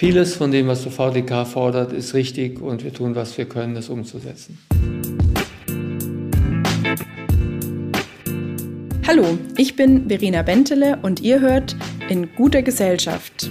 Vieles von dem, was der VDK fordert, ist richtig und wir tun, was wir können, das umzusetzen. Hallo, ich bin Verena Bentele und ihr hört in guter Gesellschaft.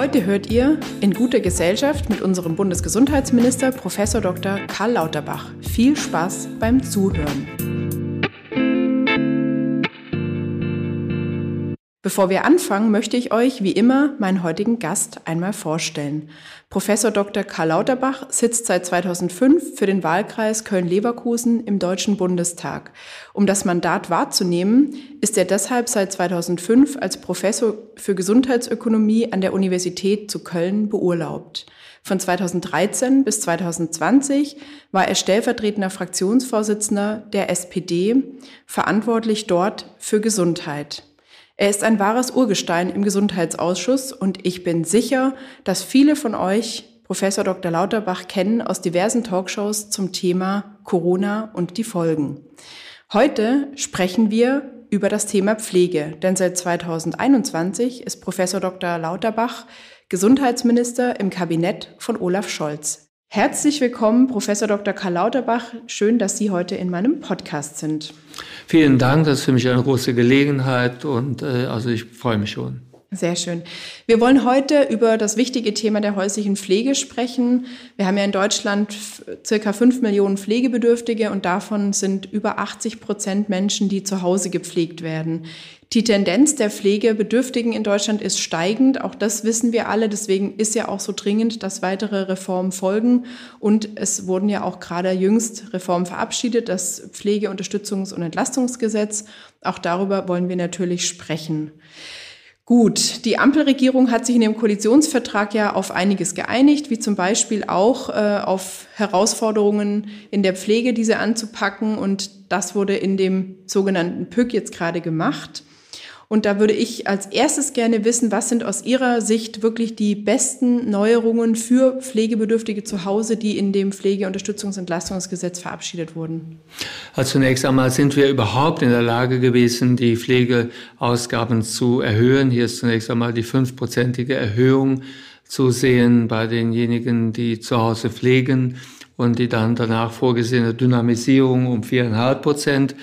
Heute hört ihr in guter Gesellschaft mit unserem Bundesgesundheitsminister Prof. Dr. Karl Lauterbach. Viel Spaß beim Zuhören. Bevor wir anfangen, möchte ich euch wie immer meinen heutigen Gast einmal vorstellen. Professor Dr. Karl Lauterbach sitzt seit 2005 für den Wahlkreis Köln-Leverkusen im Deutschen Bundestag. Um das Mandat wahrzunehmen, ist er deshalb seit 2005 als Professor für Gesundheitsökonomie an der Universität zu Köln beurlaubt. Von 2013 bis 2020 war er stellvertretender Fraktionsvorsitzender der SPD, verantwortlich dort für Gesundheit. Er ist ein wahres Urgestein im Gesundheitsausschuss und ich bin sicher, dass viele von euch Professor Dr. Lauterbach kennen aus diversen Talkshows zum Thema Corona und die Folgen. Heute sprechen wir über das Thema Pflege, denn seit 2021 ist Professor Dr. Lauterbach Gesundheitsminister im Kabinett von Olaf Scholz. Herzlich willkommen, Professor Dr. Karl Lauterbach. Schön, dass Sie heute in meinem Podcast sind. Vielen Dank, das ist für mich eine große Gelegenheit und äh, also ich freue mich schon. Sehr schön. Wir wollen heute über das wichtige Thema der häuslichen Pflege sprechen. Wir haben ja in Deutschland circa fünf Millionen Pflegebedürftige und davon sind über 80 Prozent Menschen, die zu Hause gepflegt werden. Die Tendenz der Pflegebedürftigen in Deutschland ist steigend. Auch das wissen wir alle. Deswegen ist ja auch so dringend, dass weitere Reformen folgen. Und es wurden ja auch gerade jüngst Reformen verabschiedet, das Pflegeunterstützungs- und Entlastungsgesetz. Auch darüber wollen wir natürlich sprechen. Gut, die Ampelregierung hat sich in dem Koalitionsvertrag ja auf einiges geeinigt, wie zum Beispiel auch äh, auf Herausforderungen in der Pflege, diese anzupacken. Und das wurde in dem sogenannten PÜC jetzt gerade gemacht. Und da würde ich als erstes gerne wissen, was sind aus Ihrer Sicht wirklich die besten Neuerungen für Pflegebedürftige zu Hause, die in dem Pflegeunterstützungsentlastungsgesetz verabschiedet wurden? Also zunächst einmal sind wir überhaupt in der Lage gewesen, die Pflegeausgaben zu erhöhen. Hier ist zunächst einmal die fünfprozentige Erhöhung zu sehen bei denjenigen, die zu Hause pflegen und die dann danach vorgesehene Dynamisierung um viereinhalb Prozent.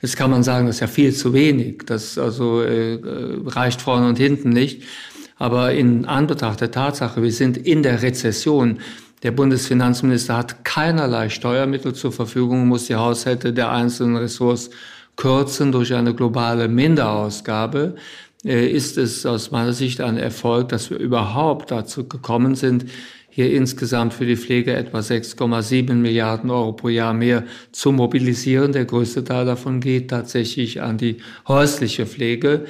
Jetzt kann man sagen, das ist ja viel zu wenig. Das also äh, reicht vorne und hinten nicht. Aber in Anbetracht der Tatsache, wir sind in der Rezession. Der Bundesfinanzminister hat keinerlei Steuermittel zur Verfügung, muss die Haushalte der einzelnen Ressorts kürzen durch eine globale Minderausgabe äh, ist es aus meiner Sicht ein Erfolg, dass wir überhaupt dazu gekommen sind, hier insgesamt für die Pflege etwa 6,7 Milliarden Euro pro Jahr mehr zu mobilisieren. Der größte Teil davon geht tatsächlich an die häusliche Pflege.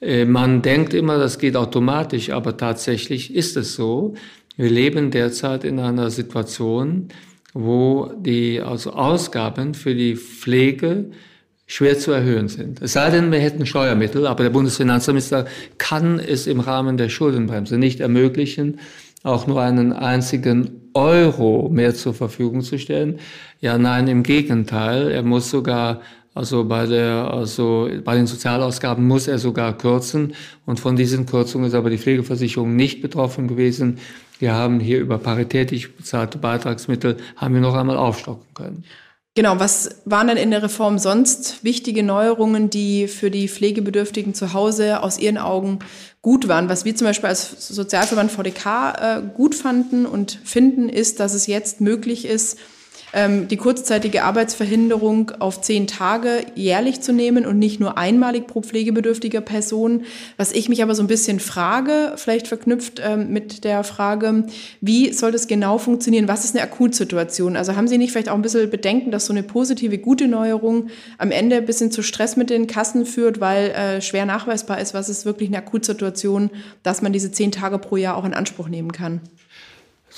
Äh, man denkt immer, das geht automatisch, aber tatsächlich ist es so. Wir leben derzeit in einer Situation, wo die also Ausgaben für die Pflege schwer zu erhöhen sind. Es sei denn, wir hätten Steuermittel, aber der Bundesfinanzminister kann es im Rahmen der Schuldenbremse nicht ermöglichen, auch nur einen einzigen Euro mehr zur Verfügung zu stellen. Ja, nein, im Gegenteil. Er muss sogar, also bei der, also bei den Sozialausgaben muss er sogar kürzen. Und von diesen Kürzungen ist aber die Pflegeversicherung nicht betroffen gewesen. Wir haben hier über paritätisch bezahlte Beitragsmittel, haben wir noch einmal aufstocken können. Genau, was waren denn in der Reform sonst wichtige Neuerungen, die für die Pflegebedürftigen zu Hause aus Ihren Augen gut waren? Was wir zum Beispiel als Sozialverband VDK äh, gut fanden und finden, ist, dass es jetzt möglich ist, die kurzzeitige Arbeitsverhinderung auf zehn Tage jährlich zu nehmen und nicht nur einmalig pro pflegebedürftiger Person. Was ich mich aber so ein bisschen frage, vielleicht verknüpft ähm, mit der Frage, wie soll das genau funktionieren? Was ist eine Akutsituation? Also haben Sie nicht vielleicht auch ein bisschen Bedenken, dass so eine positive, gute Neuerung am Ende ein bisschen zu Stress mit den Kassen führt, weil äh, schwer nachweisbar ist, was ist wirklich eine Akutsituation, dass man diese zehn Tage pro Jahr auch in Anspruch nehmen kann?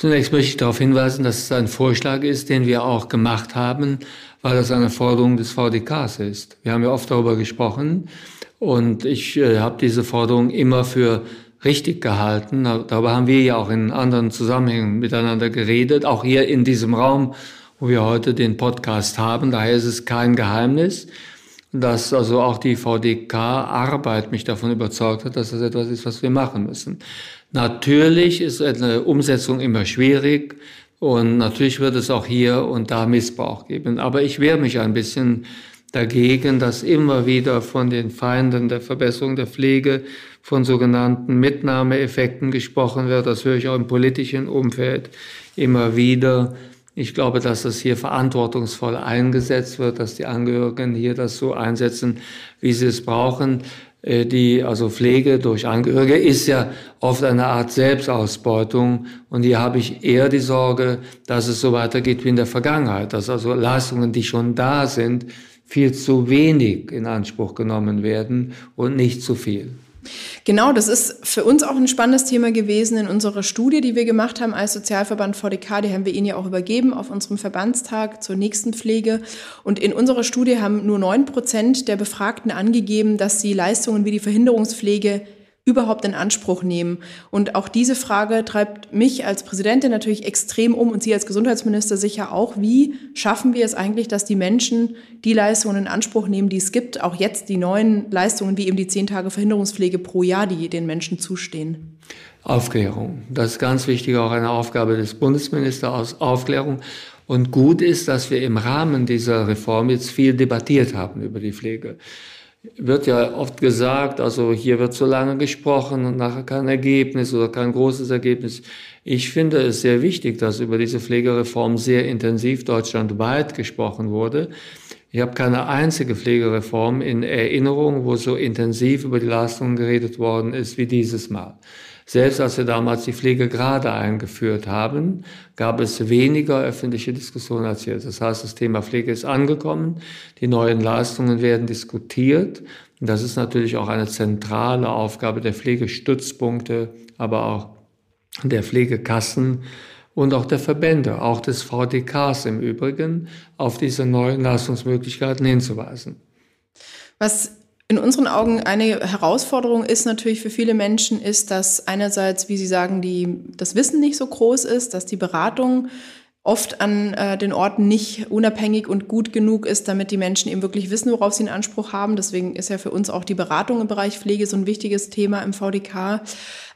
Zunächst möchte ich darauf hinweisen, dass es ein Vorschlag ist, den wir auch gemacht haben, weil das eine Forderung des VDKs ist. Wir haben ja oft darüber gesprochen und ich äh, habe diese Forderung immer für richtig gehalten. Darüber haben wir ja auch in anderen Zusammenhängen miteinander geredet, auch hier in diesem Raum, wo wir heute den Podcast haben. Daher ist es kein Geheimnis, dass also auch die VDK-Arbeit mich davon überzeugt hat, dass das etwas ist, was wir machen müssen. Natürlich ist eine Umsetzung immer schwierig. Und natürlich wird es auch hier und da Missbrauch geben. Aber ich wehre mich ein bisschen dagegen, dass immer wieder von den Feinden der Verbesserung der Pflege von sogenannten Mitnahmeeffekten gesprochen wird. Das höre ich auch im politischen Umfeld immer wieder. Ich glaube, dass das hier verantwortungsvoll eingesetzt wird, dass die Angehörigen hier das so einsetzen, wie sie es brauchen. Äh, die, also Pflege durch Angehörige ist ja oft eine Art Selbstausbeutung. Und hier habe ich eher die Sorge, dass es so weitergeht wie in der Vergangenheit, dass also Leistungen, die schon da sind, viel zu wenig in Anspruch genommen werden und nicht zu viel. Genau, das ist für uns auch ein spannendes Thema gewesen in unserer Studie, die wir gemacht haben als Sozialverband VDK. Die haben wir Ihnen ja auch übergeben auf unserem Verbandstag zur nächsten Pflege. Und in unserer Studie haben nur neun Prozent der Befragten angegeben, dass sie Leistungen wie die Verhinderungspflege überhaupt in Anspruch nehmen? Und auch diese Frage treibt mich als Präsidentin natürlich extrem um und Sie als Gesundheitsminister sicher auch. Wie schaffen wir es eigentlich, dass die Menschen die Leistungen in Anspruch nehmen, die es gibt, auch jetzt die neuen Leistungen wie eben die zehn Tage Verhinderungspflege pro Jahr, die den Menschen zustehen? Aufklärung. Das ist ganz wichtig, auch eine Aufgabe des Bundesministers, Aufklärung. Und gut ist, dass wir im Rahmen dieser Reform jetzt viel debattiert haben über die Pflege wird ja oft gesagt, also hier wird so lange gesprochen und nachher kein Ergebnis oder kein großes Ergebnis. Ich finde es sehr wichtig, dass über diese Pflegereform sehr intensiv deutschlandweit gesprochen wurde. Ich habe keine einzige Pflegereform in Erinnerung, wo so intensiv über die Leistungen geredet worden ist wie dieses Mal. Selbst als wir damals die Pflege gerade eingeführt haben, gab es weniger öffentliche Diskussionen als jetzt. Das heißt, das Thema Pflege ist angekommen, die neuen Leistungen werden diskutiert. Und das ist natürlich auch eine zentrale Aufgabe der Pflegestützpunkte, aber auch der Pflegekassen und auch der Verbände, auch des VDKs im Übrigen, auf diese neuen Leistungsmöglichkeiten hinzuweisen. Was in unseren Augen eine Herausforderung ist natürlich für viele Menschen, ist, dass einerseits, wie Sie sagen, die, das Wissen nicht so groß ist, dass die Beratung oft an äh, den Orten nicht unabhängig und gut genug ist, damit die Menschen eben wirklich wissen, worauf sie einen Anspruch haben. Deswegen ist ja für uns auch die Beratung im Bereich Pflege so ein wichtiges Thema im VDK.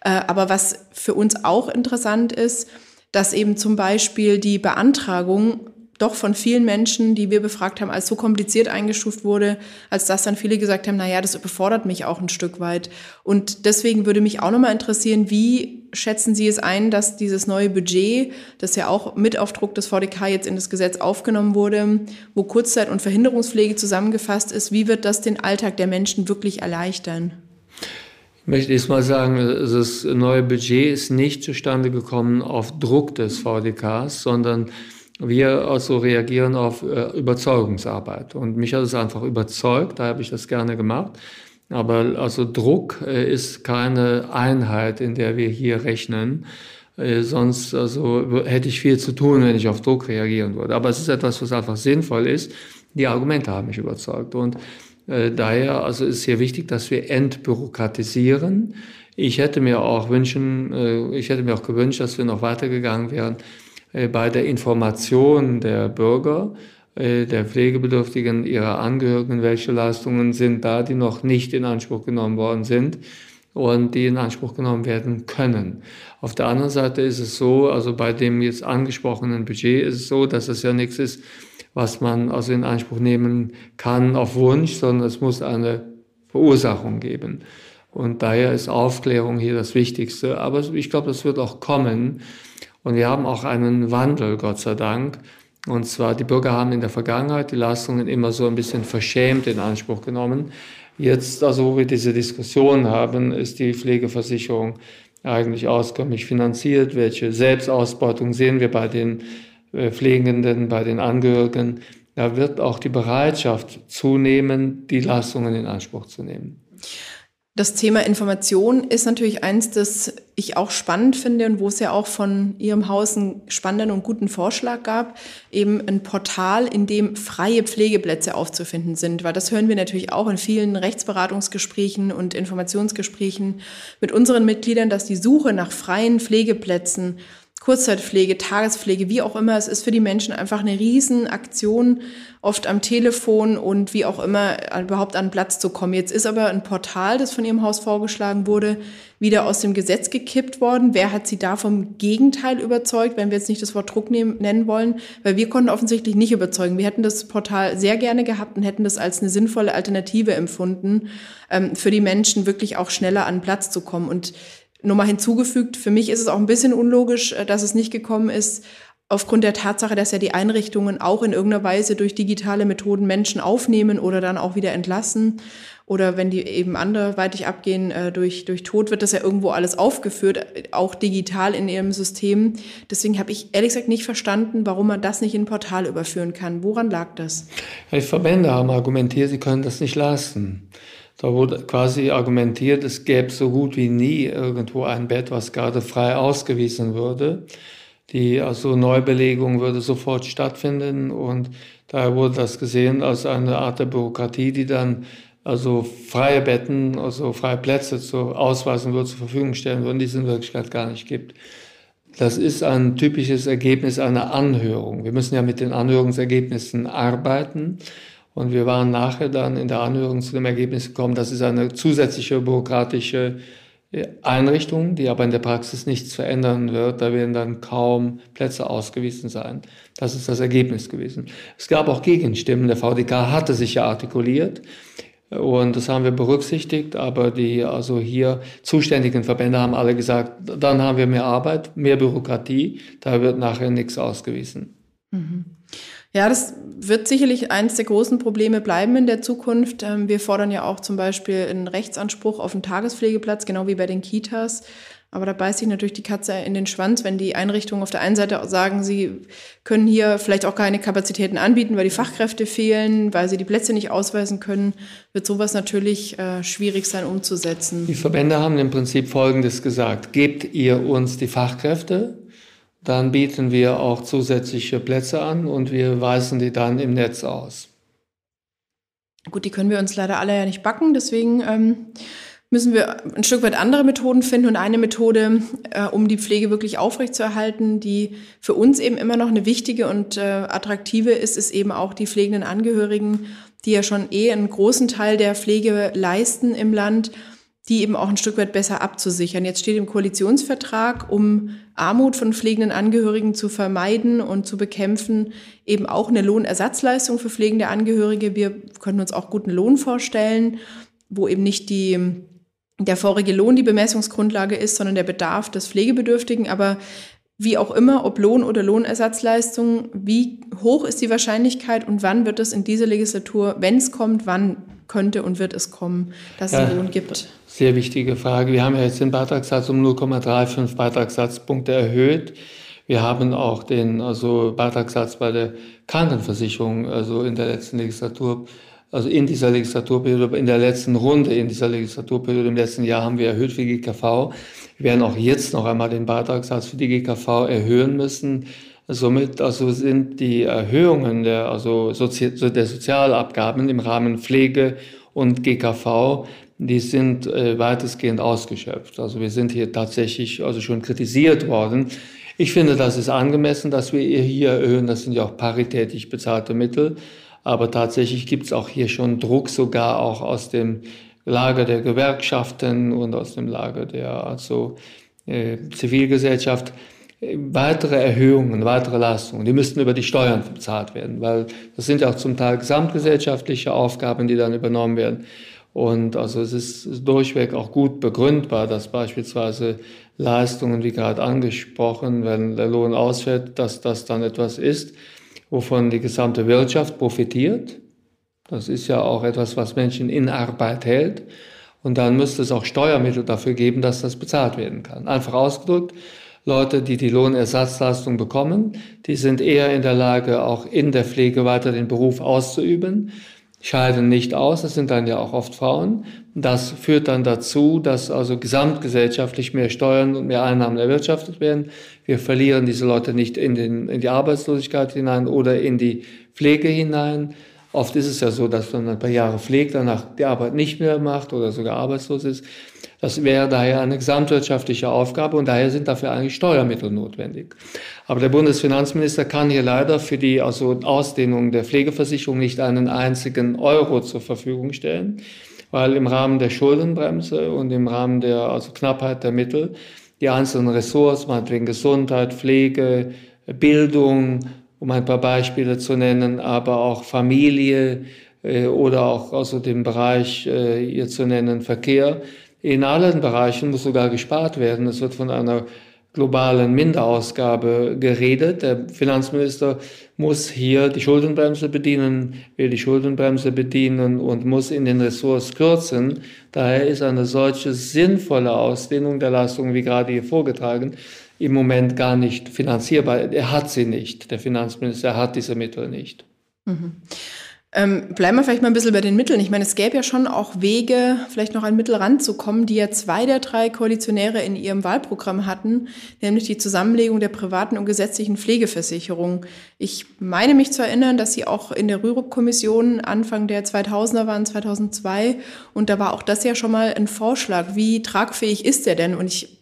Äh, aber was für uns auch interessant ist, dass eben zum Beispiel die Beantragung doch von vielen Menschen, die wir befragt haben, als so kompliziert eingestuft wurde, als dass dann viele gesagt haben, na ja, das überfordert mich auch ein Stück weit. Und deswegen würde mich auch nochmal interessieren, wie schätzen Sie es ein, dass dieses neue Budget, das ja auch mit auf Druck des VDK jetzt in das Gesetz aufgenommen wurde, wo Kurzzeit- und Verhinderungspflege zusammengefasst ist, wie wird das den Alltag der Menschen wirklich erleichtern? Ich möchte erstmal sagen, das neue Budget ist nicht zustande gekommen auf Druck des VDKs, sondern wir also reagieren auf äh, Überzeugungsarbeit. Und mich hat es einfach überzeugt, da habe ich das gerne gemacht. Aber also Druck äh, ist keine Einheit, in der wir hier rechnen. Äh, sonst also hätte ich viel zu tun, wenn ich auf Druck reagieren würde. Aber es ist etwas, was einfach sinnvoll ist. Die Argumente haben mich überzeugt. Und äh, daher also ist hier wichtig, dass wir entbürokratisieren. Ich hätte mir auch wünschen, äh, ich hätte mir auch gewünscht, dass wir noch weitergegangen wären bei der Information der Bürger, äh, der Pflegebedürftigen, ihrer Angehörigen, welche Leistungen sind da, die noch nicht in Anspruch genommen worden sind und die in Anspruch genommen werden können. Auf der anderen Seite ist es so, also bei dem jetzt angesprochenen Budget ist es so, dass es ja nichts ist, was man also in Anspruch nehmen kann auf Wunsch, sondern es muss eine Verursachung geben. Und daher ist Aufklärung hier das Wichtigste. Aber ich glaube, das wird auch kommen. Und wir haben auch einen Wandel, Gott sei Dank. Und zwar, die Bürger haben in der Vergangenheit die Leistungen immer so ein bisschen verschämt in Anspruch genommen. Jetzt, also wo wir diese Diskussion haben, ist die Pflegeversicherung eigentlich auskömmlich finanziert. Welche Selbstausbeutung sehen wir bei den äh, Pflegenden, bei den Angehörigen? Da wird auch die Bereitschaft zunehmen, die Leistungen in Anspruch zu nehmen. Das Thema Information ist natürlich eins, das ich auch spannend finde und wo es ja auch von Ihrem Haus einen spannenden und guten Vorschlag gab, eben ein Portal, in dem freie Pflegeplätze aufzufinden sind. Weil das hören wir natürlich auch in vielen Rechtsberatungsgesprächen und Informationsgesprächen mit unseren Mitgliedern, dass die Suche nach freien Pflegeplätzen Kurzzeitpflege, Tagespflege, wie auch immer. Es ist für die Menschen einfach eine Riesenaktion, oft am Telefon und wie auch immer überhaupt an Platz zu kommen. Jetzt ist aber ein Portal, das von Ihrem Haus vorgeschlagen wurde, wieder aus dem Gesetz gekippt worden. Wer hat Sie da vom Gegenteil überzeugt, wenn wir jetzt nicht das Wort Druck nehmen, nennen wollen? Weil wir konnten offensichtlich nicht überzeugen. Wir hätten das Portal sehr gerne gehabt und hätten das als eine sinnvolle Alternative empfunden, ähm, für die Menschen wirklich auch schneller an Platz zu kommen. Und Nochmal hinzugefügt, für mich ist es auch ein bisschen unlogisch, äh, dass es nicht gekommen ist, aufgrund der Tatsache, dass ja die Einrichtungen auch in irgendeiner Weise durch digitale Methoden Menschen aufnehmen oder dann auch wieder entlassen. Oder wenn die eben anderweitig abgehen äh, durch, durch Tod, wird das ja irgendwo alles aufgeführt, auch digital in ihrem System. Deswegen habe ich ehrlich gesagt nicht verstanden, warum man das nicht in ein Portal überführen kann. Woran lag das? Die Verbände haben argumentiert, sie können das nicht leisten. Da wurde quasi argumentiert, es gäbe so gut wie nie irgendwo ein Bett, was gerade frei ausgewiesen würde. Die also Neubelegung würde sofort stattfinden und daher wurde das gesehen als eine Art der Bürokratie, die dann also freie Betten, also freie Plätze zu ausweisen würde, zur Verfügung stellen würde, die es in Wirklichkeit gar nicht gibt. Das ist ein typisches Ergebnis einer Anhörung. Wir müssen ja mit den Anhörungsergebnissen arbeiten. Und wir waren nachher dann in der Anhörung zu dem Ergebnis gekommen, das ist eine zusätzliche bürokratische äh, Einrichtung, die aber in der Praxis nichts verändern wird. Da werden dann kaum Plätze ausgewiesen sein. Das ist das Ergebnis gewesen. Es gab auch Gegenstimmen. Der VDK hatte sich ja artikuliert. Und das haben wir berücksichtigt, aber die also hier zuständigen Verbände haben alle gesagt, dann haben wir mehr Arbeit, mehr Bürokratie, da wird nachher nichts ausgewiesen. Mhm. Ja, das wird sicherlich eines der großen Probleme bleiben in der Zukunft. Ähm, wir fordern ja auch zum Beispiel einen Rechtsanspruch auf einen Tagespflegeplatz, genau wie bei den Kitas. Aber da beißt sich natürlich die Katze in den Schwanz, wenn die Einrichtungen auf der einen Seite sagen, sie können hier vielleicht auch keine Kapazitäten anbieten, weil die Fachkräfte fehlen, weil sie die Plätze nicht ausweisen können, wird sowas natürlich äh, schwierig sein umzusetzen. Die Verbände haben im Prinzip Folgendes gesagt. Gebt ihr uns die Fachkräfte, dann bieten wir auch zusätzliche Plätze an und wir weisen die dann im Netz aus. Gut, die können wir uns leider alle ja nicht backen, deswegen ähm, müssen wir ein Stück weit andere Methoden finden und eine Methode, äh, um die Pflege wirklich aufrechtzuerhalten, die für uns eben immer noch eine wichtige und äh, attraktive ist, ist eben auch die pflegenden Angehörigen, die ja schon eh einen großen Teil der Pflege leisten im Land die eben auch ein Stück weit besser abzusichern. Jetzt steht im Koalitionsvertrag, um Armut von pflegenden Angehörigen zu vermeiden und zu bekämpfen, eben auch eine Lohnersatzleistung für pflegende Angehörige. Wir können uns auch guten Lohn vorstellen, wo eben nicht die, der vorige Lohn die Bemessungsgrundlage ist, sondern der Bedarf des Pflegebedürftigen. Aber wie auch immer, ob Lohn oder Lohnersatzleistung, wie hoch ist die Wahrscheinlichkeit und wann wird es in dieser Legislatur, wenn es kommt, wann könnte und wird es kommen, dass es ja, einen Lohn gibt? Sehr wichtige Frage. Wir haben ja jetzt den Beitragssatz um 0,35 Beitragssatzpunkte erhöht. Wir haben auch den also Beitragssatz bei der Krankenversicherung, also in der letzten Legislatur, also in dieser Legislaturperiode, in der letzten Runde in dieser Legislaturperiode im letzten Jahr haben wir erhöht für GKV. Wir werden auch jetzt noch einmal den Beitragssatz für die GKV erhöhen müssen. Somit also sind die Erhöhungen der, also Sozi der Sozialabgaben im Rahmen Pflege und GKV, die sind äh, weitestgehend ausgeschöpft. Also wir sind hier tatsächlich also schon kritisiert worden. Ich finde, das ist angemessen, dass wir hier erhöhen. Das sind ja auch paritätisch bezahlte Mittel. Aber tatsächlich gibt es auch hier schon Druck, sogar auch aus dem Lager der Gewerkschaften und aus dem Lager der also, äh, Zivilgesellschaft weitere Erhöhungen, weitere Leistungen, die müssten über die Steuern bezahlt werden, weil das sind ja auch zum Teil gesamtgesellschaftliche Aufgaben, die dann übernommen werden. Und also es ist durchweg auch gut begründbar, dass beispielsweise Leistungen, wie gerade angesprochen, wenn der Lohn ausfällt, dass das dann etwas ist, wovon die gesamte Wirtschaft profitiert. Das ist ja auch etwas, was Menschen in Arbeit hält. Und dann müsste es auch Steuermittel dafür geben, dass das bezahlt werden kann. Einfach ausgedrückt, Leute, die die Lohnersatzleistung bekommen, die sind eher in der Lage, auch in der Pflege weiter den Beruf auszuüben. scheiden nicht aus. Das sind dann ja auch oft Frauen. Das führt dann dazu, dass also gesamtgesellschaftlich mehr Steuern und mehr Einnahmen erwirtschaftet werden. Wir verlieren diese Leute nicht in, den, in die Arbeitslosigkeit hinein oder in die Pflege hinein. Oft ist es ja so, dass man ein paar Jahre pflegt, danach die Arbeit nicht mehr macht oder sogar arbeitslos ist. Das wäre daher eine gesamtwirtschaftliche Aufgabe und daher sind dafür eigentlich Steuermittel notwendig. Aber der Bundesfinanzminister kann hier leider für die Ausdehnung der Pflegeversicherung nicht einen einzigen Euro zur Verfügung stellen, weil im Rahmen der Schuldenbremse und im Rahmen der also Knappheit der Mittel die einzelnen Ressorts, meinetwegen Gesundheit, Pflege, Bildung, um ein paar Beispiele zu nennen, aber auch Familie äh, oder auch also dem Bereich äh, hier zu nennen Verkehr, in allen Bereichen muss sogar gespart werden. Es wird von einer globalen Minderausgabe geredet. Der Finanzminister muss hier die Schuldenbremse bedienen, will die Schuldenbremse bedienen und muss in den Ressorts kürzen. Daher ist eine solche sinnvolle Ausdehnung der Leistungen, wie gerade hier vorgetragen, im Moment gar nicht finanzierbar. Er hat sie nicht. Der Finanzminister hat diese Mittel nicht. Mhm. Ähm, bleiben wir vielleicht mal ein bisschen bei den Mitteln. Ich meine, es gäbe ja schon auch Wege, vielleicht noch an Mittel ranzukommen, die ja zwei der drei Koalitionäre in ihrem Wahlprogramm hatten, nämlich die Zusammenlegung der privaten und gesetzlichen Pflegeversicherung. Ich meine mich zu erinnern, dass sie auch in der Rürup-Kommission Anfang der 2000er waren, 2002, und da war auch das ja schon mal ein Vorschlag. Wie tragfähig ist der denn? Und ich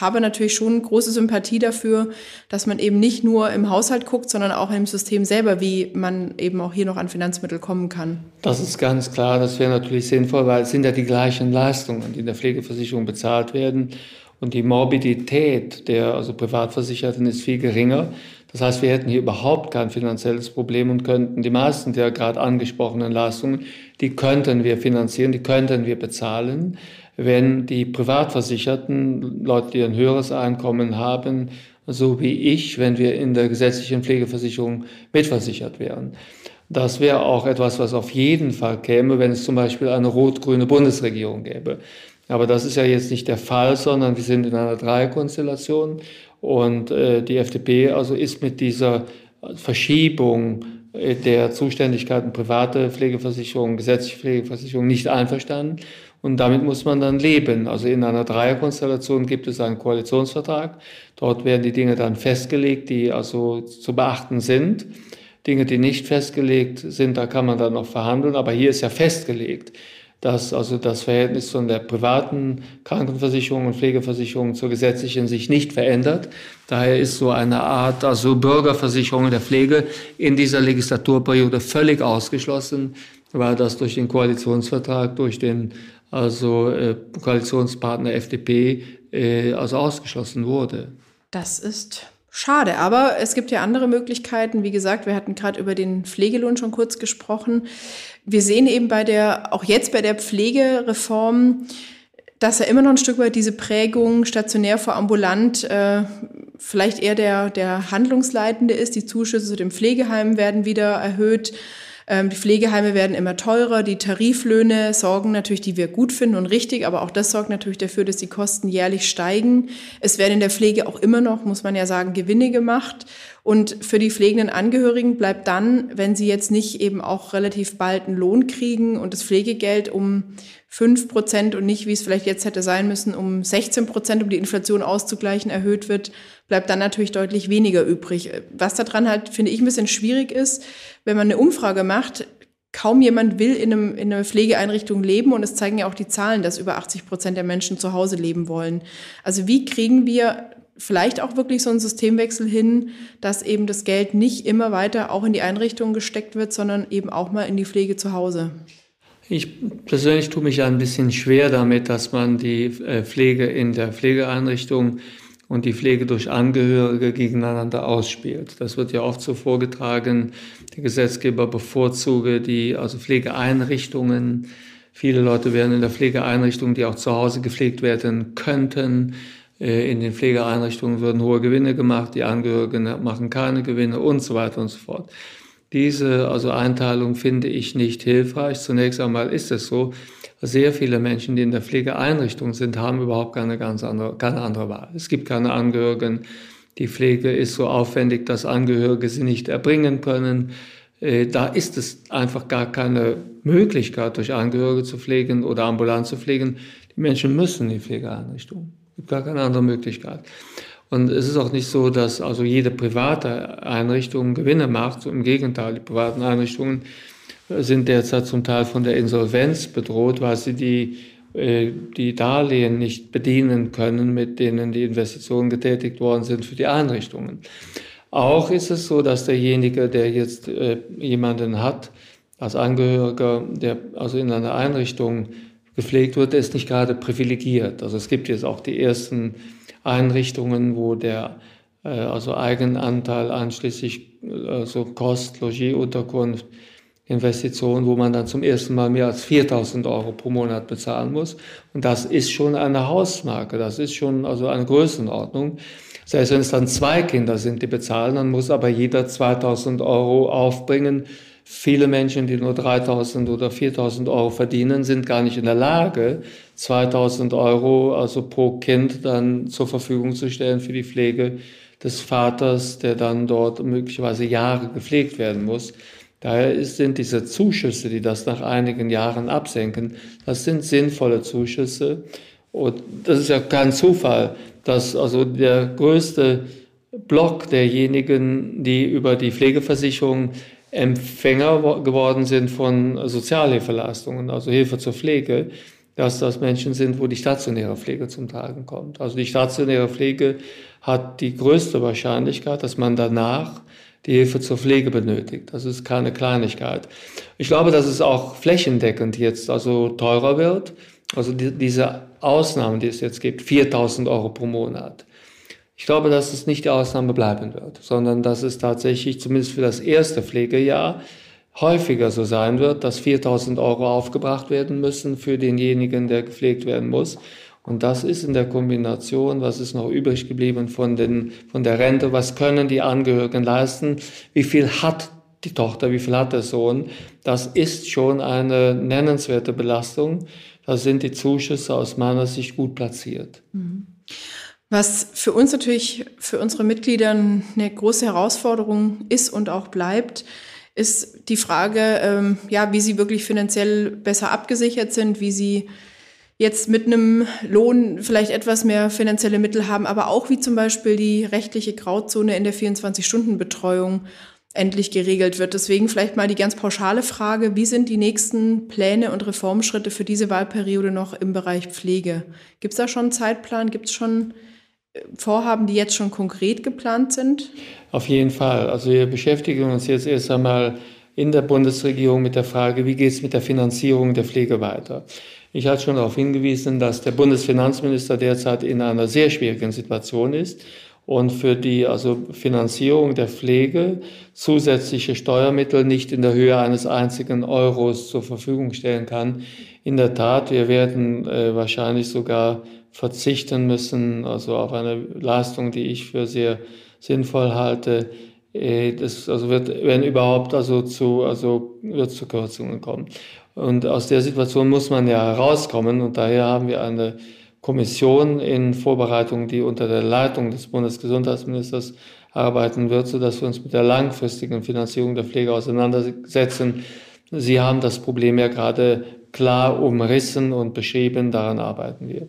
habe natürlich schon große Sympathie dafür, dass man eben nicht nur im Haushalt guckt, sondern auch im System selber, wie man eben auch hier noch an Finanzmittel kommen kann. Das ist ganz klar, das wäre natürlich sinnvoll, weil es sind ja die gleichen Leistungen, die in der Pflegeversicherung bezahlt werden. Und die Morbidität der also Privatversicherten ist viel geringer. Das heißt, wir hätten hier überhaupt kein finanzielles Problem und könnten die meisten der gerade angesprochenen Leistungen, die könnten wir finanzieren, die könnten wir bezahlen wenn die Privatversicherten, Leute, die ein höheres Einkommen haben, so wie ich, wenn wir in der gesetzlichen Pflegeversicherung mitversichert wären. Das wäre auch etwas, was auf jeden Fall käme, wenn es zum Beispiel eine rot-grüne Bundesregierung gäbe. Aber das ist ja jetzt nicht der Fall, sondern wir sind in einer Dreierkonstellation und äh, die FDP also ist mit dieser Verschiebung äh, der Zuständigkeiten private Pflegeversicherung, gesetzliche Pflegeversicherung nicht einverstanden. Und damit muss man dann leben. Also in einer Dreierkonstellation gibt es einen Koalitionsvertrag. Dort werden die Dinge dann festgelegt, die also zu beachten sind. Dinge, die nicht festgelegt sind, da kann man dann noch verhandeln. Aber hier ist ja festgelegt, dass also das Verhältnis von der privaten Krankenversicherung und Pflegeversicherung zur gesetzlichen sich nicht verändert. Daher ist so eine Art also Bürgerversicherung der Pflege in dieser Legislaturperiode völlig ausgeschlossen, weil das durch den Koalitionsvertrag, durch den also äh, Koalitionspartner FDP, äh, also ausgeschlossen wurde. Das ist schade, aber es gibt ja andere Möglichkeiten. Wie gesagt, wir hatten gerade über den Pflegelohn schon kurz gesprochen. Wir sehen eben bei der, auch jetzt bei der Pflegereform, dass ja immer noch ein Stück weit diese Prägung stationär vor ambulant äh, vielleicht eher der, der Handlungsleitende ist. Die Zuschüsse zu den Pflegeheimen werden wieder erhöht. Ähm, die Pflegeheime werden immer teurer, die Tariflöhne sorgen natürlich, die wir gut finden und richtig, aber auch das sorgt natürlich dafür, dass die Kosten jährlich steigen. Es werden in der Pflege auch immer noch, muss man ja sagen, Gewinne gemacht. Und für die pflegenden Angehörigen bleibt dann, wenn sie jetzt nicht eben auch relativ bald einen Lohn kriegen und das Pflegegeld um fünf Prozent und nicht, wie es vielleicht jetzt hätte sein müssen, um 16 Prozent, um die Inflation auszugleichen, erhöht wird, bleibt dann natürlich deutlich weniger übrig. Was daran halt, finde ich, ein bisschen schwierig ist, wenn man eine Umfrage macht, kaum jemand will in, einem, in einer Pflegeeinrichtung leben und es zeigen ja auch die Zahlen, dass über 80 Prozent der Menschen zu Hause leben wollen. Also wie kriegen wir vielleicht auch wirklich so einen Systemwechsel hin, dass eben das Geld nicht immer weiter auch in die Einrichtungen gesteckt wird, sondern eben auch mal in die Pflege zu Hause? Ich persönlich tue mich ein bisschen schwer damit, dass man die äh, Pflege in der Pflegeeinrichtung und die Pflege durch Angehörige gegeneinander ausspielt. Das wird ja oft so vorgetragen, der Gesetzgeber bevorzuge die also Pflegeeinrichtungen. Viele Leute werden in der Pflegeeinrichtung, die auch zu Hause gepflegt werden könnten. Äh, in den Pflegeeinrichtungen würden hohe Gewinne gemacht, die Angehörigen machen keine Gewinne und so weiter und so fort. Diese also Einteilung finde ich nicht hilfreich. Zunächst einmal ist es so, sehr viele Menschen, die in der Pflegeeinrichtung sind, haben überhaupt keine ganz andere, keine andere Wahl. Es gibt keine Angehörigen. Die Pflege ist so aufwendig, dass Angehörige sie nicht erbringen können. äh, da ist es einfach gar keine Möglichkeit, durch Angehörige zu pflegen oder ambulant zu pflegen. Die Menschen müssen in die Pflegeeinrichtung. Es gibt gar keine andere Möglichkeit. Und es ist auch nicht so, dass also jede private Einrichtung Gewinne macht. Im Gegenteil, die privaten Einrichtungen sind derzeit zum Teil von der Insolvenz bedroht, weil sie die, äh, die Darlehen nicht bedienen können, mit denen die Investitionen getätigt worden sind für die Einrichtungen. Auch ist es so, dass derjenige, der jetzt äh, jemanden hat, als Angehöriger, der also in einer Einrichtung gepflegt wird, ist nicht gerade privilegiert. Also es gibt jetzt auch die ersten Einrichtungen, wo der äh, also Eigenanteil einschließlich also Kost, Logis, Unterkunft, Investition, wo man dann zum ersten Mal mehr als 4000 Euro pro Monat bezahlen muss. Und das ist schon eine Hausmarke, das ist schon also eine Größenordnung. Selbst wenn es dann zwei Kinder sind, die bezahlen, dann muss aber jeder 2000 Euro aufbringen. Viele Menschen, die nur 3000 oder 4000 Euro verdienen, sind gar nicht in der Lage, 2000 Euro also pro Kind dann zur Verfügung zu stellen für die Pflege des Vaters, der dann dort möglicherweise Jahre gepflegt werden muss. Daher sind diese Zuschüsse, die das nach einigen Jahren absenken, das sind sinnvolle Zuschüsse. Und das ist ja kein Zufall, dass also der größte Block derjenigen, die über die Pflegeversicherung Empfänger geworden sind von Sozialhilfeleistungen, also Hilfe zur Pflege, dass das Menschen sind, wo die stationäre Pflege zum Tragen kommt. Also die stationäre Pflege hat die größte Wahrscheinlichkeit, dass man danach die Hilfe zur Pflege benötigt. Das ist keine Kleinigkeit. Ich glaube, dass es auch flächendeckend jetzt also teurer wird. Also die, diese Ausnahmen, die es jetzt gibt, 4000 Euro pro Monat. Ich glaube, dass es nicht die Ausnahme bleiben wird, sondern dass es tatsächlich zumindest für das erste Pflegejahr häufiger so sein wird, dass 4000 Euro aufgebracht werden müssen für denjenigen, der gepflegt werden muss. Und das ist in der Kombination, was ist noch übrig geblieben von, den, von der Rente, was können die Angehörigen leisten, wie viel hat die Tochter, wie viel hat der Sohn, das ist schon eine nennenswerte Belastung. Da sind die Zuschüsse aus meiner Sicht gut platziert. Mhm. Was für uns natürlich, für unsere Mitglieder eine große Herausforderung ist und auch bleibt, ist die Frage, ähm, ja, wie sie wirklich finanziell besser abgesichert sind, wie sie jetzt mit einem Lohn vielleicht etwas mehr finanzielle Mittel haben, aber auch wie zum Beispiel die rechtliche Grauzone in der 24-Stunden-Betreuung endlich geregelt wird. Deswegen vielleicht mal die ganz pauschale Frage, wie sind die nächsten Pläne und Reformschritte für diese Wahlperiode noch im Bereich Pflege? Gibt es da schon einen Zeitplan? Gibt es schon Vorhaben, die jetzt schon konkret geplant sind? Auf jeden Fall. Also wir beschäftigen uns jetzt erst einmal in der Bundesregierung mit der Frage, wie geht es mit der Finanzierung der Pflege weiter. Ich hatte schon darauf hingewiesen, dass der Bundesfinanzminister derzeit in einer sehr schwierigen Situation ist und für die also Finanzierung der Pflege zusätzliche Steuermittel nicht in der Höhe eines einzigen Euros zur Verfügung stellen kann. In der Tat, wir werden äh, wahrscheinlich sogar verzichten müssen, also auf eine Leistung, die ich für sehr sinnvoll halte. Äh, das also wird, wenn überhaupt, also zu, also wird zu Kürzungen kommen. Und aus der Situation muss man ja herauskommen und daher haben wir eine Kommission in Vorbereitung, die unter der Leitung des Bundesgesundheitsministers arbeiten wird, sodass wir uns mit der langfristigen Finanzierung der Pflege auseinandersetzen. Sie haben das Problem ja gerade klar umrissen und beschrieben, daran arbeiten wir.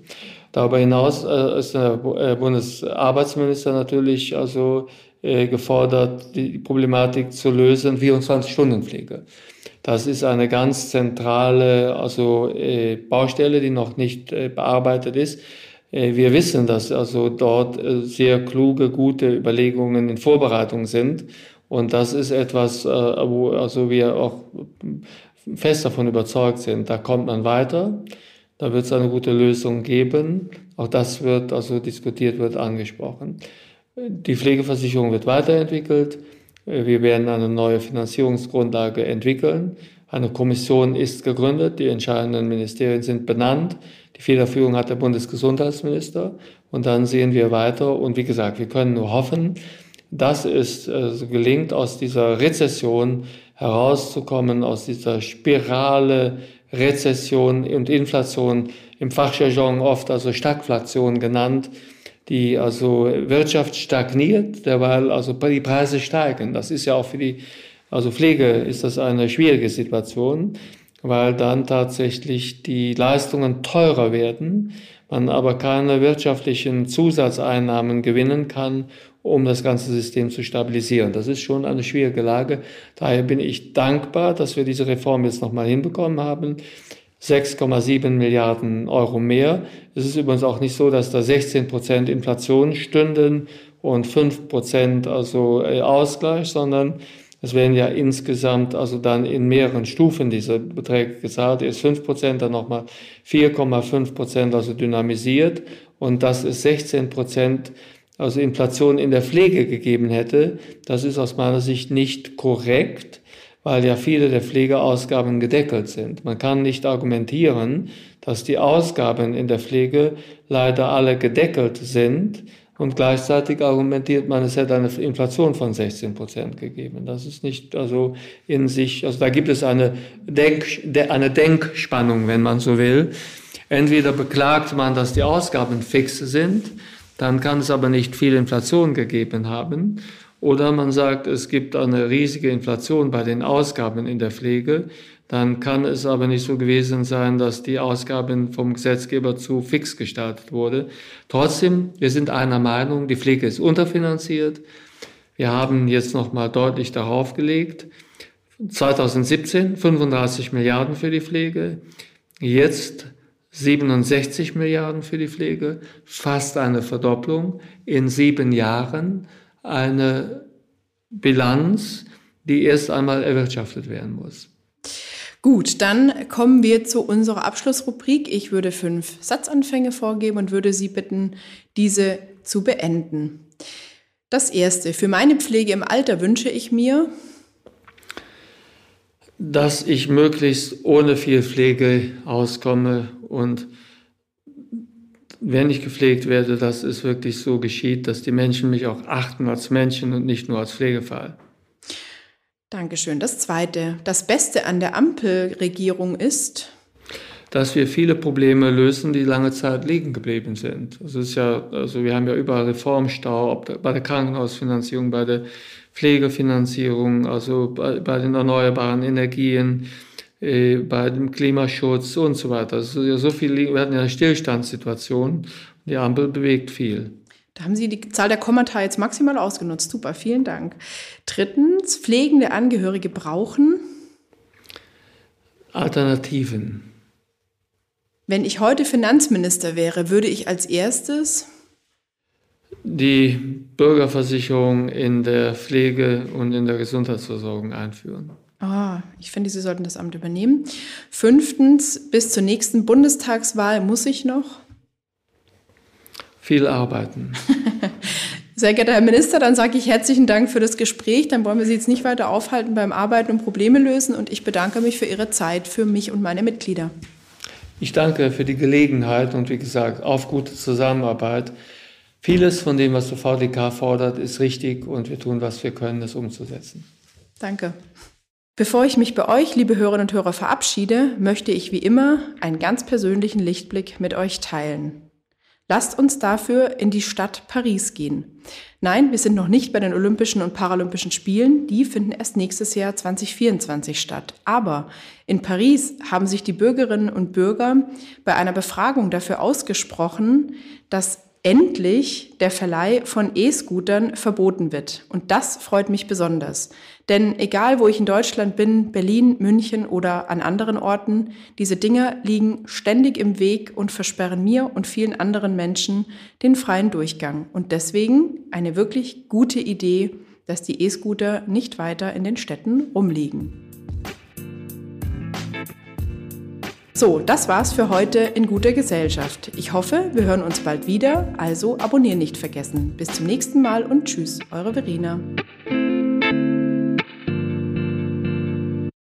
Darüber hinaus äh, ist der äh, Bundesarbeitsminister natürlich also äh, gefordert, die Problematik zu lösen, 24-Stunden-Pflege. Das ist eine ganz zentrale also, Baustelle, die noch nicht bearbeitet ist. Wir wissen, dass also dort sehr kluge, gute Überlegungen in Vorbereitung sind. Und das ist etwas, wo also wir auch fest davon überzeugt sind. Da kommt man weiter. Da wird es eine gute Lösung geben. Auch das wird also diskutiert, wird angesprochen. Die Pflegeversicherung wird weiterentwickelt. Wir werden eine neue Finanzierungsgrundlage entwickeln. Eine Kommission ist gegründet, die entscheidenden Ministerien sind benannt. Die Federführung hat der Bundesgesundheitsminister. Und dann sehen wir weiter. Und wie gesagt, wir können nur hoffen, dass es äh, gelingt, aus dieser Rezession herauszukommen, aus dieser Spirale Rezession und Inflation, im Fachjargon oft also Stagflation genannt, die also Wirtschaft stagniert, derweil also die Preise steigen. Das ist ja auch für die also Pflege ist das eine schwierige Situation, weil dann tatsächlich die Leistungen teurer werden, man aber keine wirtschaftlichen Zusatzeinnahmen gewinnen kann, um das ganze System zu stabilisieren. Das ist schon eine schwierige Lage. Daher bin ich dankbar, dass wir diese Reform jetzt nochmal hinbekommen haben. 6,7 Milliarden Euro mehr. Es ist übrigens auch nicht so, dass da 16 Prozent Inflation stünden und 5 Prozent also äh, Ausgleich, sondern es werden ja insgesamt also dann in mehreren Stufen diese Beträge gezahlt. Erst 5 Prozent, dann nochmal 4,5 Prozent also dynamisiert und dass es 16 Prozent also Inflation in der Pflege gegeben hätte, das ist aus meiner Sicht nicht korrekt weil ja viele der Pflegeausgaben gedeckelt sind. Man kann nicht argumentieren, dass die Ausgaben in der Pflege leider alle gedeckelt sind und gleichzeitig argumentiert man, es hätte eine Inflation von 16 Prozent gegeben. Das ist nicht also in sich, also da gibt es eine, Denk, eine Denkspannung, wenn man so will. Entweder beklagt man, dass die Ausgaben fix sind, dann kann es aber nicht viel Inflation gegeben haben. Oder man sagt, es gibt eine riesige Inflation bei den Ausgaben in der Pflege. Dann kann es aber nicht so gewesen sein, dass die Ausgaben vom Gesetzgeber zu fix gestaltet wurde. Trotzdem, wir sind einer Meinung, die Pflege ist unterfinanziert. Wir haben jetzt nochmal deutlich darauf gelegt. 2017 35 Milliarden für die Pflege. Jetzt 67 Milliarden für die Pflege. Fast eine Verdopplung in sieben Jahren eine Bilanz, die erst einmal erwirtschaftet werden muss. Gut, dann kommen wir zu unserer Abschlussrubrik. Ich würde fünf Satzanfänge vorgeben und würde Sie bitten, diese zu beenden. Das erste, für meine Pflege im Alter wünsche ich mir, dass ich möglichst ohne viel Pflege auskomme und wenn ich gepflegt werde, dass es wirklich so geschieht, dass die Menschen mich auch achten als Menschen und nicht nur als Pflegefall. Dankeschön. Das Zweite. Das Beste an der Ampelregierung ist, dass wir viele Probleme lösen, die lange Zeit liegen geblieben sind. Das ist ja, also wir haben ja überall Reformstau, ob bei der Krankenhausfinanzierung, bei der Pflegefinanzierung, also bei, bei den erneuerbaren Energien, äh, bei dem Klimaschutz und so weiter. Also so viel, wir hatten ja eine Stillstandssituation. Die Ampel bewegt viel. Da haben Sie die Zahl der Kommata jetzt maximal ausgenutzt. Super, vielen Dank. Drittens, pflegende Angehörige brauchen Alternativen. Wenn ich heute Finanzminister wäre, würde ich als erstes die Bürgerversicherung in der Pflege und in der Gesundheitsversorgung einführen. Ah, ich finde, Sie sollten das Amt übernehmen. Fünftens, bis zur nächsten Bundestagswahl muss ich noch viel arbeiten. Sehr geehrter Herr Minister, dann sage ich herzlichen Dank für das Gespräch. Dann wollen wir Sie jetzt nicht weiter aufhalten beim Arbeiten und Probleme lösen. Und ich bedanke mich für Ihre Zeit, für mich und meine Mitglieder. Ich danke für die Gelegenheit und wie gesagt, auf gute Zusammenarbeit. Vieles von dem, was der VDK fordert, ist richtig und wir tun, was wir können, das umzusetzen. Danke. Bevor ich mich bei euch, liebe Hörerinnen und Hörer, verabschiede, möchte ich wie immer einen ganz persönlichen Lichtblick mit euch teilen. Lasst uns dafür in die Stadt Paris gehen. Nein, wir sind noch nicht bei den Olympischen und Paralympischen Spielen, die finden erst nächstes Jahr 2024 statt. Aber in Paris haben sich die Bürgerinnen und Bürger bei einer Befragung dafür ausgesprochen, dass endlich der Verleih von E-Scootern verboten wird. Und das freut mich besonders. Denn egal, wo ich in Deutschland bin, Berlin, München oder an anderen Orten, diese Dinger liegen ständig im Weg und versperren mir und vielen anderen Menschen den freien Durchgang. Und deswegen eine wirklich gute Idee, dass die E-Scooter nicht weiter in den Städten rumliegen. So, das war's für heute in guter Gesellschaft. Ich hoffe, wir hören uns bald wieder, also abonnieren nicht vergessen. Bis zum nächsten Mal und tschüss, eure Verena.